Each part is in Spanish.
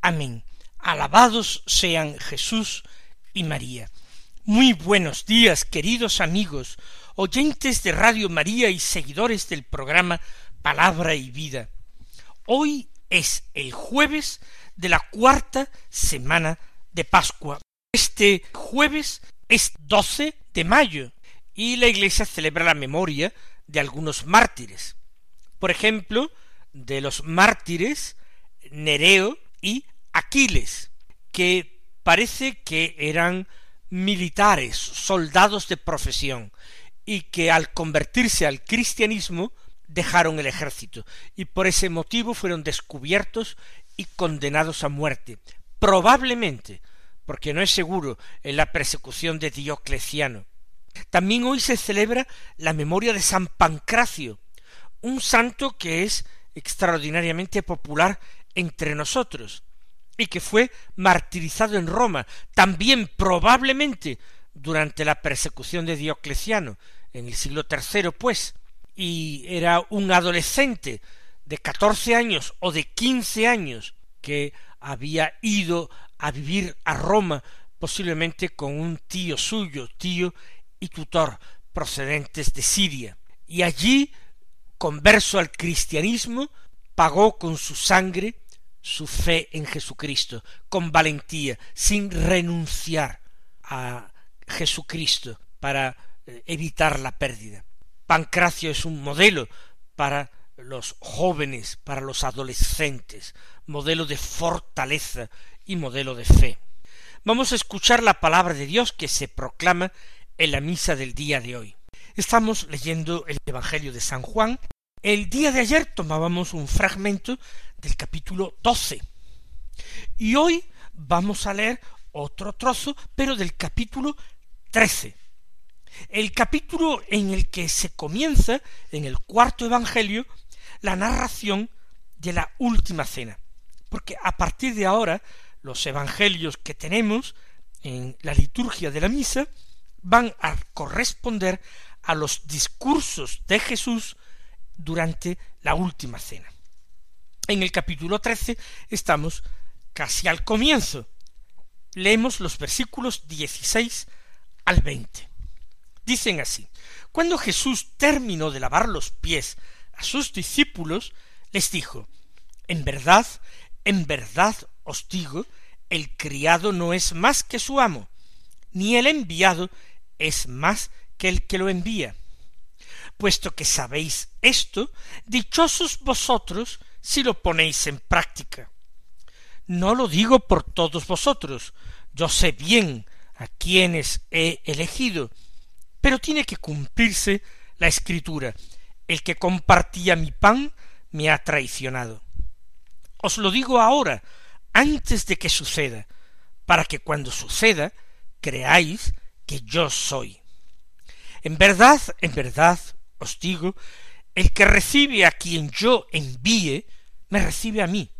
Amén. Alabados sean Jesús y María. Muy buenos días, queridos amigos, oyentes de Radio María y seguidores del programa Palabra y Vida. Hoy es el jueves de la cuarta semana de Pascua. Este jueves es 12 de mayo y la Iglesia celebra la memoria de algunos mártires por ejemplo, de los mártires Nereo y Aquiles, que parece que eran militares, soldados de profesión, y que al convertirse al cristianismo dejaron el ejército, y por ese motivo fueron descubiertos y condenados a muerte, probablemente, porque no es seguro, en la persecución de Diocleciano. También hoy se celebra la memoria de San Pancracio, un santo que es extraordinariamente popular entre nosotros y que fue martirizado en Roma, también probablemente durante la persecución de Diocleciano, en el siglo III, pues, y era un adolescente de catorce años o de quince años que había ido a vivir a Roma posiblemente con un tío suyo, tío y tutor procedentes de Siria. Y allí converso al cristianismo, pagó con su sangre su fe en Jesucristo, con valentía, sin renunciar a Jesucristo para eh, evitar la pérdida. Pancracio es un modelo para los jóvenes, para los adolescentes, modelo de fortaleza y modelo de fe. Vamos a escuchar la palabra de Dios que se proclama en la misa del día de hoy. Estamos leyendo el Evangelio de San Juan. El día de ayer tomábamos un fragmento del capítulo doce. Y hoy vamos a leer otro trozo, pero del capítulo trece. El capítulo en el que se comienza, en el cuarto Evangelio, la narración de la última cena. Porque a partir de ahora, los evangelios que tenemos en la liturgia de la misa van a corresponder a los discursos de Jesús durante la última cena. En el capítulo trece estamos casi al comienzo. Leemos los versículos dieciséis al veinte. Dicen así Cuando Jesús terminó de lavar los pies a sus discípulos, les dijo En verdad, en verdad os digo, el criado no es más que su amo, ni el enviado es más que el que lo envía. Puesto que sabéis esto, dichosos vosotros si lo ponéis en práctica. No lo digo por todos vosotros, yo sé bien a quienes he elegido, pero tiene que cumplirse la escritura, el que compartía mi pan me ha traicionado. Os lo digo ahora, antes de que suceda, para que cuando suceda creáis que yo soy. En verdad, en verdad os digo, el que recibe a quien yo envíe, me recibe a mí.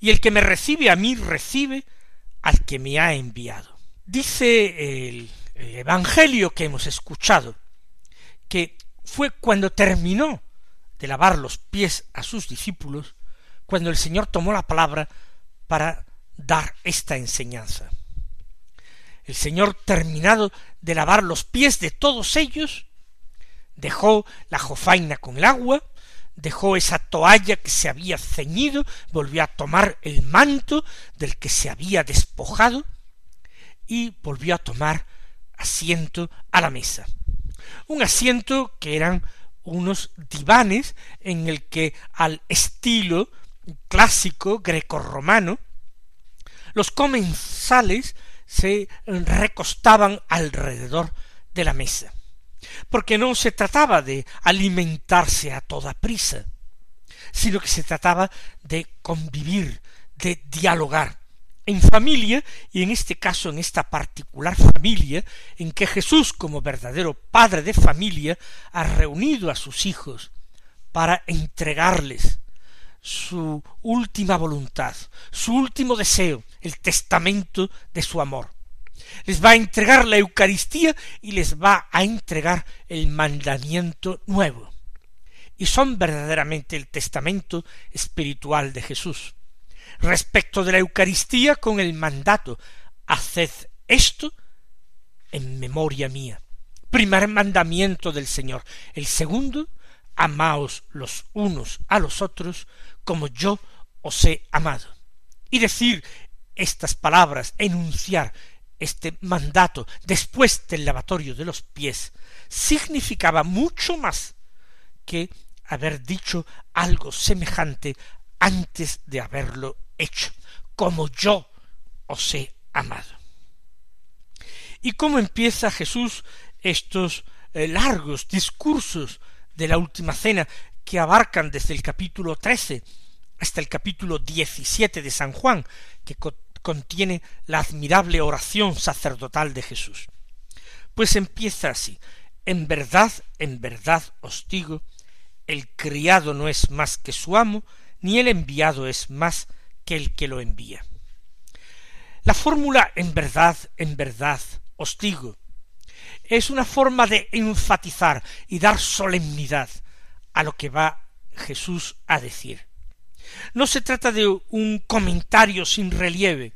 Y el que me recibe a mí, recibe al que me ha enviado. Dice el, el Evangelio que hemos escuchado, que fue cuando terminó de lavar los pies a sus discípulos, cuando el Señor tomó la palabra para dar esta enseñanza. El Señor, terminado de lavar los pies de todos ellos, dejó la jofaina con el agua, dejó esa toalla que se había ceñido, volvió a tomar el manto del que se había despojado y volvió a tomar asiento a la mesa. Un asiento que eran unos divanes en el que al estilo clásico grecorromano los comensales se recostaban alrededor de la mesa, porque no se trataba de alimentarse a toda prisa, sino que se trataba de convivir, de dialogar en familia y en este caso en esta particular familia en que Jesús como verdadero padre de familia ha reunido a sus hijos para entregarles su última voluntad, su último deseo, el testamento de su amor. Les va a entregar la Eucaristía y les va a entregar el mandamiento nuevo. Y son verdaderamente el testamento espiritual de Jesús respecto de la Eucaristía con el mandato haced esto en memoria mía. Primer mandamiento del Señor. El segundo, amaos los unos a los otros como yo os he amado. Y decir estas palabras, enunciar este mandato después del lavatorio de los pies, significaba mucho más que haber dicho algo semejante antes de haberlo hecho, como yo os he amado. ¿Y cómo empieza Jesús estos eh, largos discursos de la última cena que abarcan desde el capítulo trece hasta el capítulo diecisiete de San Juan, que contiene la admirable oración sacerdotal de Jesús? Pues empieza así, en verdad, en verdad os digo, el criado no es más que su amo, ni el enviado es más que el que lo envía. La fórmula en verdad, en verdad, os digo, es una forma de enfatizar y dar solemnidad a lo que va Jesús a decir. No se trata de un comentario sin relieve,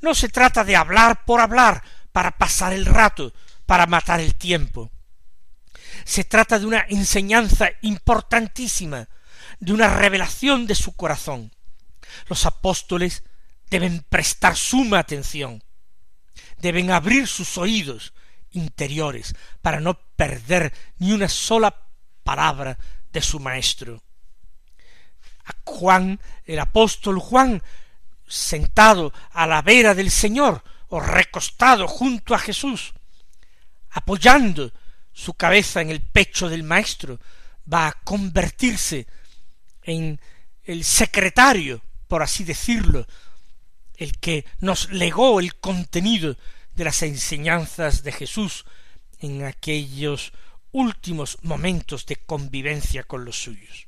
no se trata de hablar por hablar para pasar el rato, para matar el tiempo. Se trata de una enseñanza importantísima, de una revelación de su corazón los apóstoles deben prestar suma atención, deben abrir sus oídos interiores para no perder ni una sola palabra de su maestro. Juan, el apóstol Juan, sentado a la vera del Señor o recostado junto a Jesús, apoyando su cabeza en el pecho del Maestro, va a convertirse en el secretario por así decirlo, el que nos legó el contenido de las enseñanzas de Jesús en aquellos últimos momentos de convivencia con los suyos.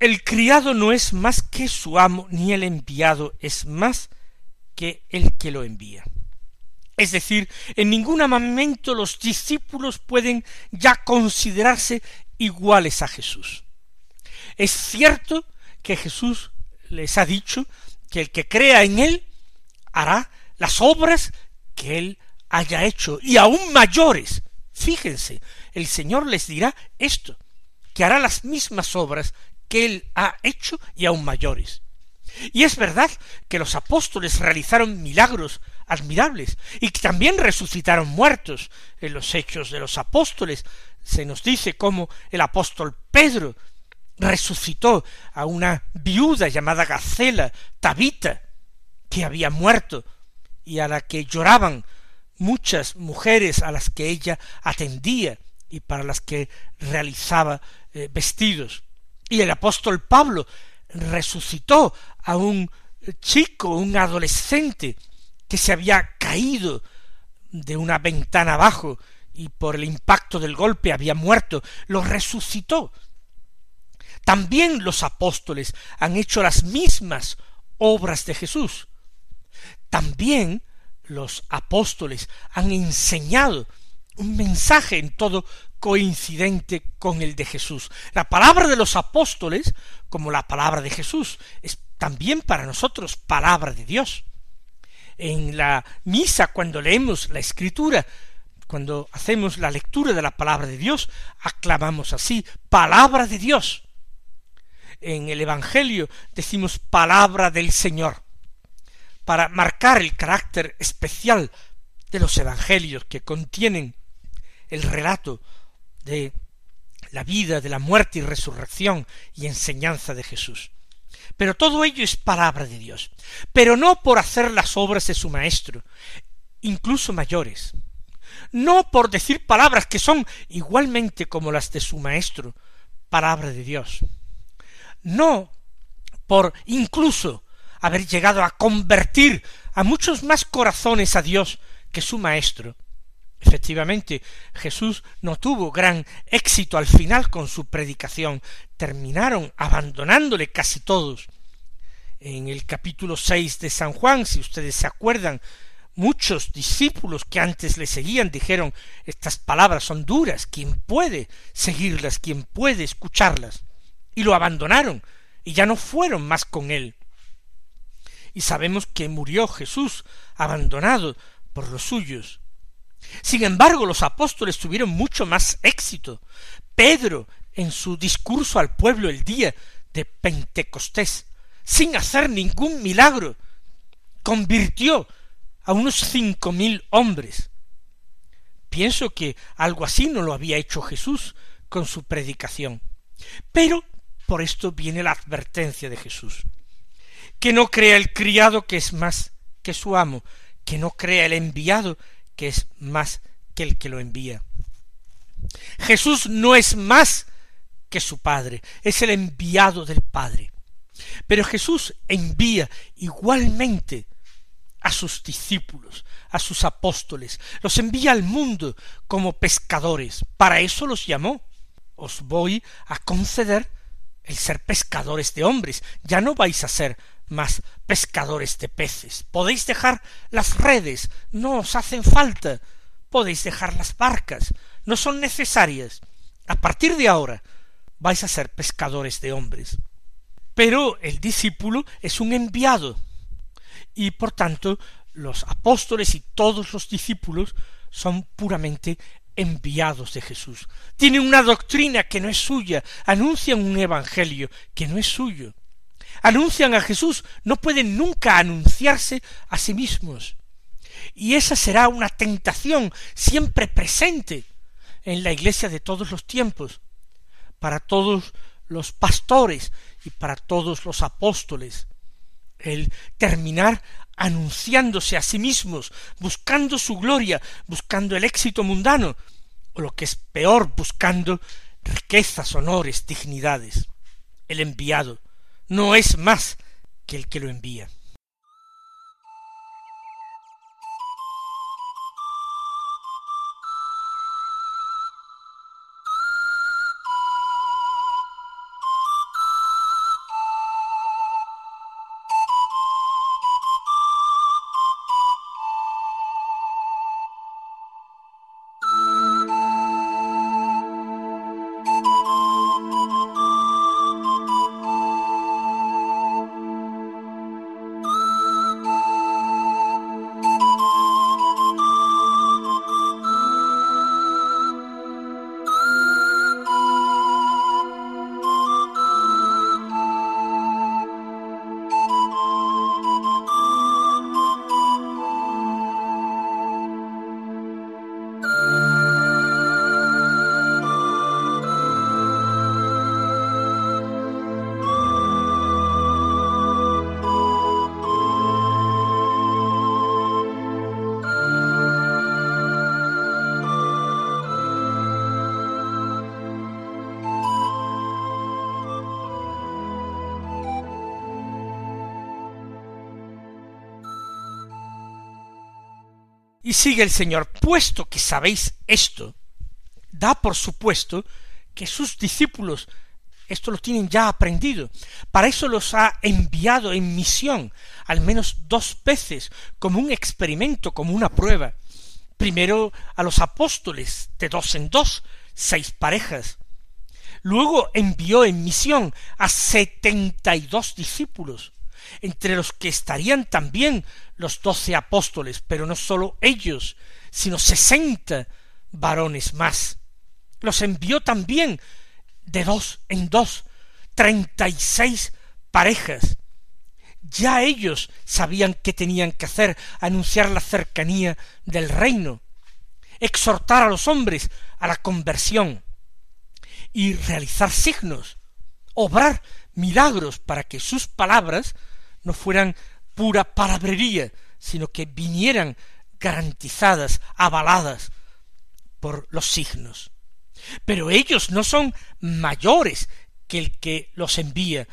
El criado no es más que su amo, ni el enviado es más que el que lo envía. Es decir, en ningún momento los discípulos pueden ya considerarse iguales a Jesús. Es cierto que Jesús les ha dicho que el que crea en él hará las obras que él haya hecho y aún mayores. Fíjense, el Señor les dirá esto, que hará las mismas obras que él ha hecho y aún mayores. Y es verdad que los apóstoles realizaron milagros admirables y que también resucitaron muertos. En los hechos de los apóstoles se nos dice cómo el apóstol Pedro resucitó a una viuda llamada Gacela, Tabita, que había muerto y a la que lloraban muchas mujeres a las que ella atendía y para las que realizaba eh, vestidos. Y el apóstol Pablo resucitó a un chico, un adolescente, que se había caído de una ventana abajo y por el impacto del golpe había muerto, lo resucitó también los apóstoles han hecho las mismas obras de Jesús. También los apóstoles han enseñado un mensaje en todo coincidente con el de Jesús. La palabra de los apóstoles, como la palabra de Jesús, es también para nosotros palabra de Dios. En la misa, cuando leemos la escritura, cuando hacemos la lectura de la palabra de Dios, aclamamos así, palabra de Dios en el Evangelio decimos palabra del Señor, para marcar el carácter especial de los Evangelios que contienen el relato de la vida, de la muerte y resurrección y enseñanza de Jesús. Pero todo ello es palabra de Dios, pero no por hacer las obras de su Maestro, incluso mayores, no por decir palabras que son igualmente como las de su Maestro, palabra de Dios, no por incluso haber llegado a convertir a muchos más corazones a Dios que su Maestro. Efectivamente, Jesús no tuvo gran éxito al final con su predicación. Terminaron abandonándole casi todos. En el capítulo seis de San Juan, si ustedes se acuerdan, muchos discípulos que antes le seguían dijeron estas palabras son duras, ¿quién puede seguirlas? ¿quién puede escucharlas? Y lo abandonaron, y ya no fueron más con él. Y sabemos que murió Jesús abandonado por los suyos. Sin embargo, los apóstoles tuvieron mucho más éxito. Pedro, en su discurso al pueblo el día de Pentecostés, sin hacer ningún milagro, convirtió a unos cinco mil hombres. Pienso que algo así no lo había hecho Jesús con su predicación. Pero por esto viene la advertencia de Jesús. Que no crea el criado que es más que su amo, que no crea el enviado que es más que el que lo envía. Jesús no es más que su Padre, es el enviado del Padre. Pero Jesús envía igualmente a sus discípulos, a sus apóstoles, los envía al mundo como pescadores. Para eso los llamó. Os voy a conceder el ser pescadores de hombres. Ya no vais a ser más pescadores de peces. Podéis dejar las redes, no os hacen falta. Podéis dejar las barcas, no son necesarias. A partir de ahora vais a ser pescadores de hombres. Pero el discípulo es un enviado, y por tanto los apóstoles y todos los discípulos son puramente enviados de Jesús. Tienen una doctrina que no es suya, anuncian un evangelio que no es suyo. Anuncian a Jesús, no pueden nunca anunciarse a sí mismos. Y esa será una tentación siempre presente en la iglesia de todos los tiempos, para todos los pastores y para todos los apóstoles, el terminar anunciándose a sí mismos, buscando su gloria, buscando el éxito mundano, o lo que es peor, buscando riquezas, honores, dignidades. El enviado no es más que el que lo envía. Y sigue el Señor, puesto que sabéis esto, da por supuesto que sus discípulos esto lo tienen ya aprendido. Para eso los ha enviado en misión al menos dos veces, como un experimento, como una prueba. Primero a los apóstoles, de dos en dos, seis parejas. Luego envió en misión a setenta y dos discípulos entre los que estarían también los doce apóstoles, pero no sólo ellos, sino sesenta varones más. Los envió también de dos en dos, treinta y seis parejas. Ya ellos sabían qué tenían que hacer, anunciar la cercanía del reino, exhortar a los hombres a la conversión y realizar signos, obrar milagros para que sus palabras no fueran pura palabrería, sino que vinieran garantizadas, avaladas por los signos. Pero ellos no son mayores que el que los envía.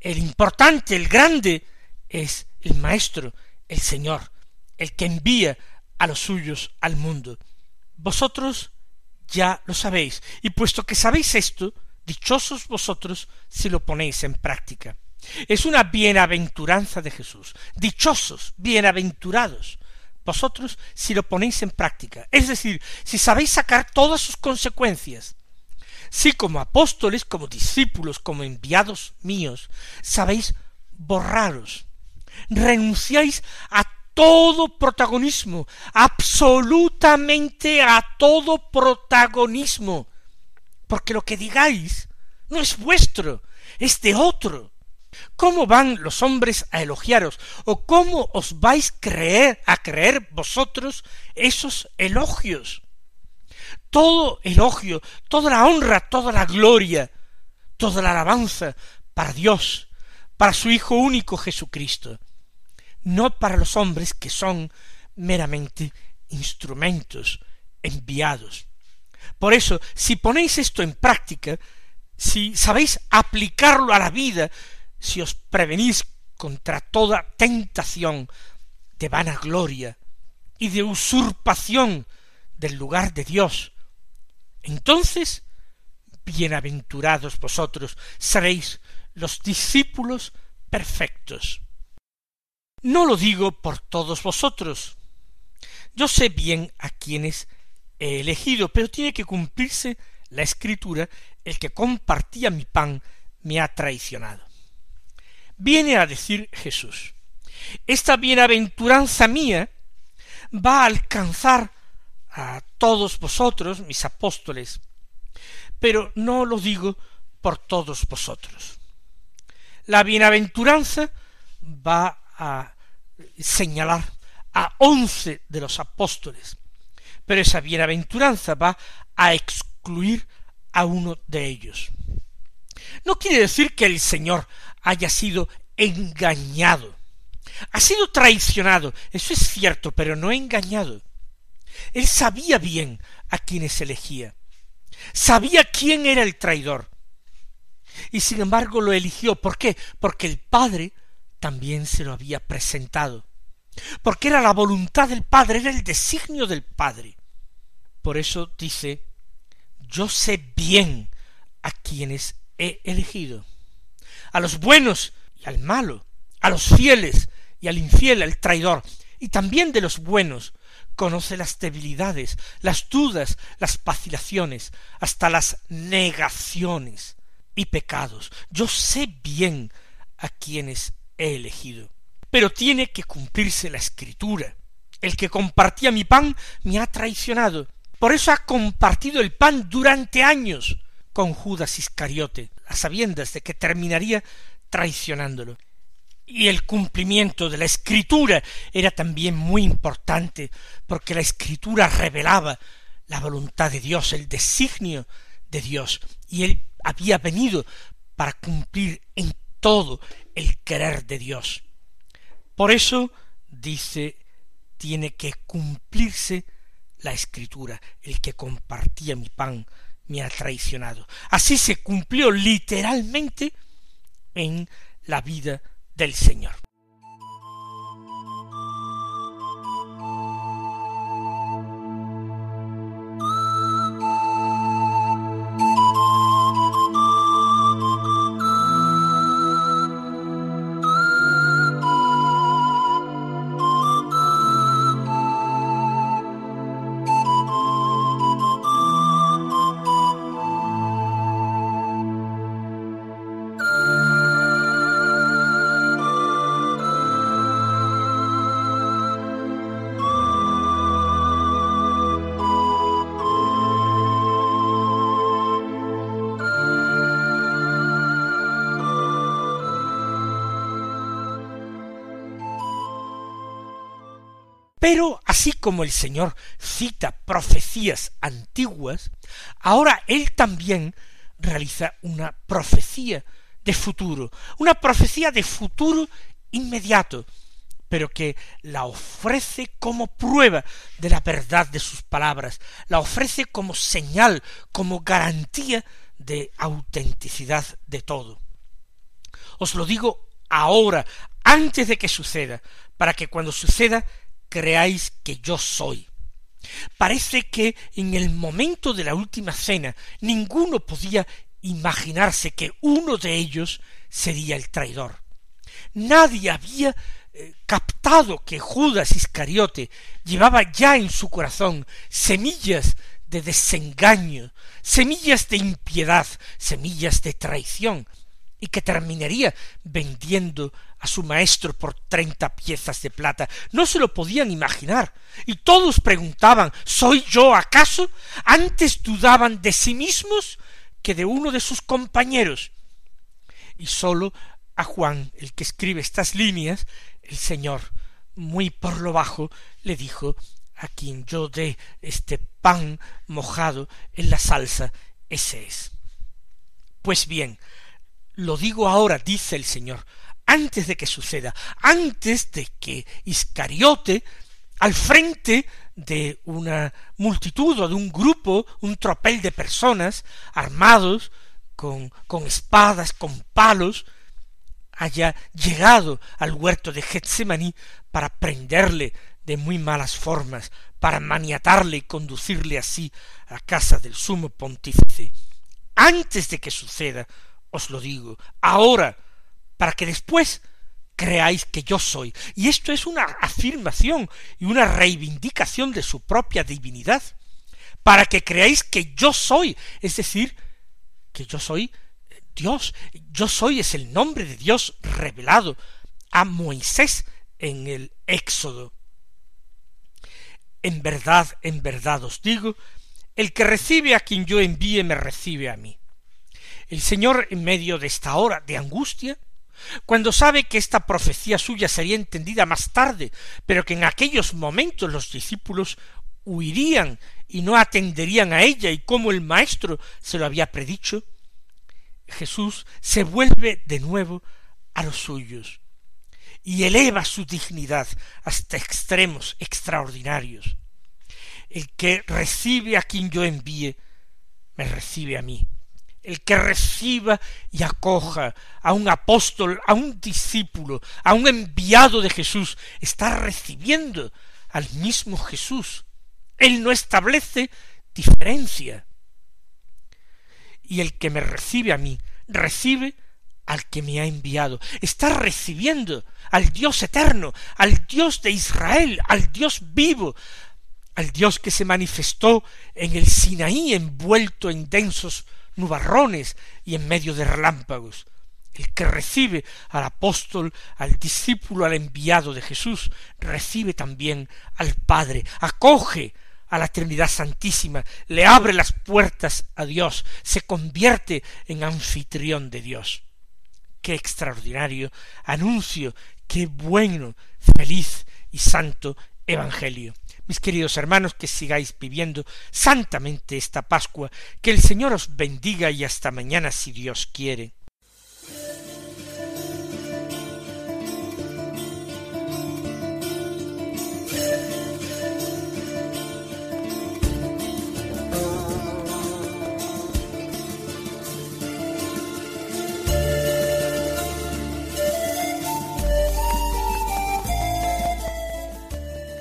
El importante, el grande, es el Maestro, el Señor, el que envía a los suyos al mundo. Vosotros ya lo sabéis, y puesto que sabéis esto, dichosos vosotros si lo ponéis en práctica. Es una bienaventuranza de Jesús. Dichosos, bienaventurados vosotros si lo ponéis en práctica. Es decir, si sabéis sacar todas sus consecuencias. Si como apóstoles, como discípulos, como enviados míos, sabéis borraros, renunciáis a todo protagonismo, absolutamente a todo protagonismo, porque lo que digáis no es vuestro, es de otro. ¿Cómo van los hombres a elogiaros? ¿O cómo os vais creer a creer vosotros esos elogios? Todo elogio, toda la honra, toda la gloria, toda la alabanza para Dios, para su Hijo único Jesucristo, no para los hombres que son meramente instrumentos enviados. Por eso, si ponéis esto en práctica, si sabéis aplicarlo a la vida, si os prevenís contra toda tentación de vanagloria y de usurpación del lugar de Dios, entonces bienaventurados vosotros seréis los discípulos perfectos. No lo digo por todos vosotros. Yo sé bien a quienes he elegido, pero tiene que cumplirse la escritura, el que compartía mi pan me ha traicionado viene a decir Jesús. Esta bienaventuranza mía va a alcanzar a todos vosotros, mis apóstoles, pero no lo digo por todos vosotros. La bienaventuranza va a señalar a once de los apóstoles, pero esa bienaventuranza va a excluir a uno de ellos. No quiere decir que el Señor haya sido engañado. Ha sido traicionado, eso es cierto, pero no engañado. Él sabía bien a quienes elegía. Sabía quién era el traidor. Y sin embargo lo eligió. ¿Por qué? Porque el Padre también se lo había presentado. Porque era la voluntad del Padre, era el designio del Padre. Por eso dice, yo sé bien a quienes he elegido a los buenos y al malo, a los fieles y al infiel, al traidor, y también de los buenos, conoce las debilidades, las dudas, las vacilaciones, hasta las negaciones y pecados. Yo sé bien a quienes he elegido. Pero tiene que cumplirse la escritura. El que compartía mi pan me ha traicionado. Por eso ha compartido el pan durante años con Judas Iscariote, a sabiendas de que terminaría traicionándolo. Y el cumplimiento de la escritura era también muy importante, porque la escritura revelaba la voluntad de Dios, el designio de Dios, y él había venido para cumplir en todo el querer de Dios. Por eso, dice, tiene que cumplirse la escritura, el que compartía mi pan me ha traicionado. Así se cumplió literalmente en la vida del Señor. Pero así como el Señor cita profecías antiguas, ahora Él también realiza una profecía de futuro, una profecía de futuro inmediato, pero que la ofrece como prueba de la verdad de sus palabras, la ofrece como señal, como garantía de autenticidad de todo. Os lo digo ahora, antes de que suceda, para que cuando suceda creáis que yo soy. Parece que en el momento de la última cena ninguno podía imaginarse que uno de ellos sería el traidor. Nadie había eh, captado que Judas Iscariote llevaba ya en su corazón semillas de desengaño, semillas de impiedad, semillas de traición, y que terminaría vendiendo a su maestro por treinta piezas de plata. No se lo podían imaginar. Y todos preguntaban ¿Soy yo acaso? Antes dudaban de sí mismos que de uno de sus compañeros. Y sólo a Juan, el que escribe estas líneas, el Señor, muy por lo bajo, le dijo a quien yo dé este pan mojado en la salsa, ese es. Pues bien, lo digo ahora, dice el Señor, antes de que suceda, antes de que Iscariote, al frente de una multitud o de un grupo, un tropel de personas armados con, con espadas, con palos, haya llegado al huerto de Getsemaní para prenderle de muy malas formas, para maniatarle y conducirle así a casa del sumo pontífice. Antes de que suceda, os lo digo, ahora, para que después creáis que yo soy. Y esto es una afirmación y una reivindicación de su propia divinidad, para que creáis que yo soy, es decir, que yo soy Dios, yo soy es el nombre de Dios revelado a Moisés en el Éxodo. En verdad, en verdad os digo, el que recibe a quien yo envíe me recibe a mí. El Señor, en medio de esta hora de angustia, cuando sabe que esta profecía suya sería entendida más tarde, pero que en aquellos momentos los discípulos huirían y no atenderían a ella y como el Maestro se lo había predicho, Jesús se vuelve de nuevo a los suyos y eleva su dignidad hasta extremos extraordinarios. El que recibe a quien yo envíe, me recibe a mí. El que reciba y acoja a un apóstol, a un discípulo, a un enviado de Jesús, está recibiendo al mismo Jesús. Él no establece diferencia. Y el que me recibe a mí, recibe al que me ha enviado. Está recibiendo al Dios eterno, al Dios de Israel, al Dios vivo, al Dios que se manifestó en el Sinaí envuelto en densos nubarrones y en medio de relámpagos. El que recibe al apóstol, al discípulo, al enviado de Jesús, recibe también al Padre, acoge a la Trinidad Santísima, le abre las puertas a Dios, se convierte en anfitrión de Dios. Qué extraordinario anuncio, qué bueno, feliz y santo Evangelio. Mis queridos hermanos, que sigáis viviendo santamente esta Pascua, que el Señor os bendiga y hasta mañana si Dios quiere.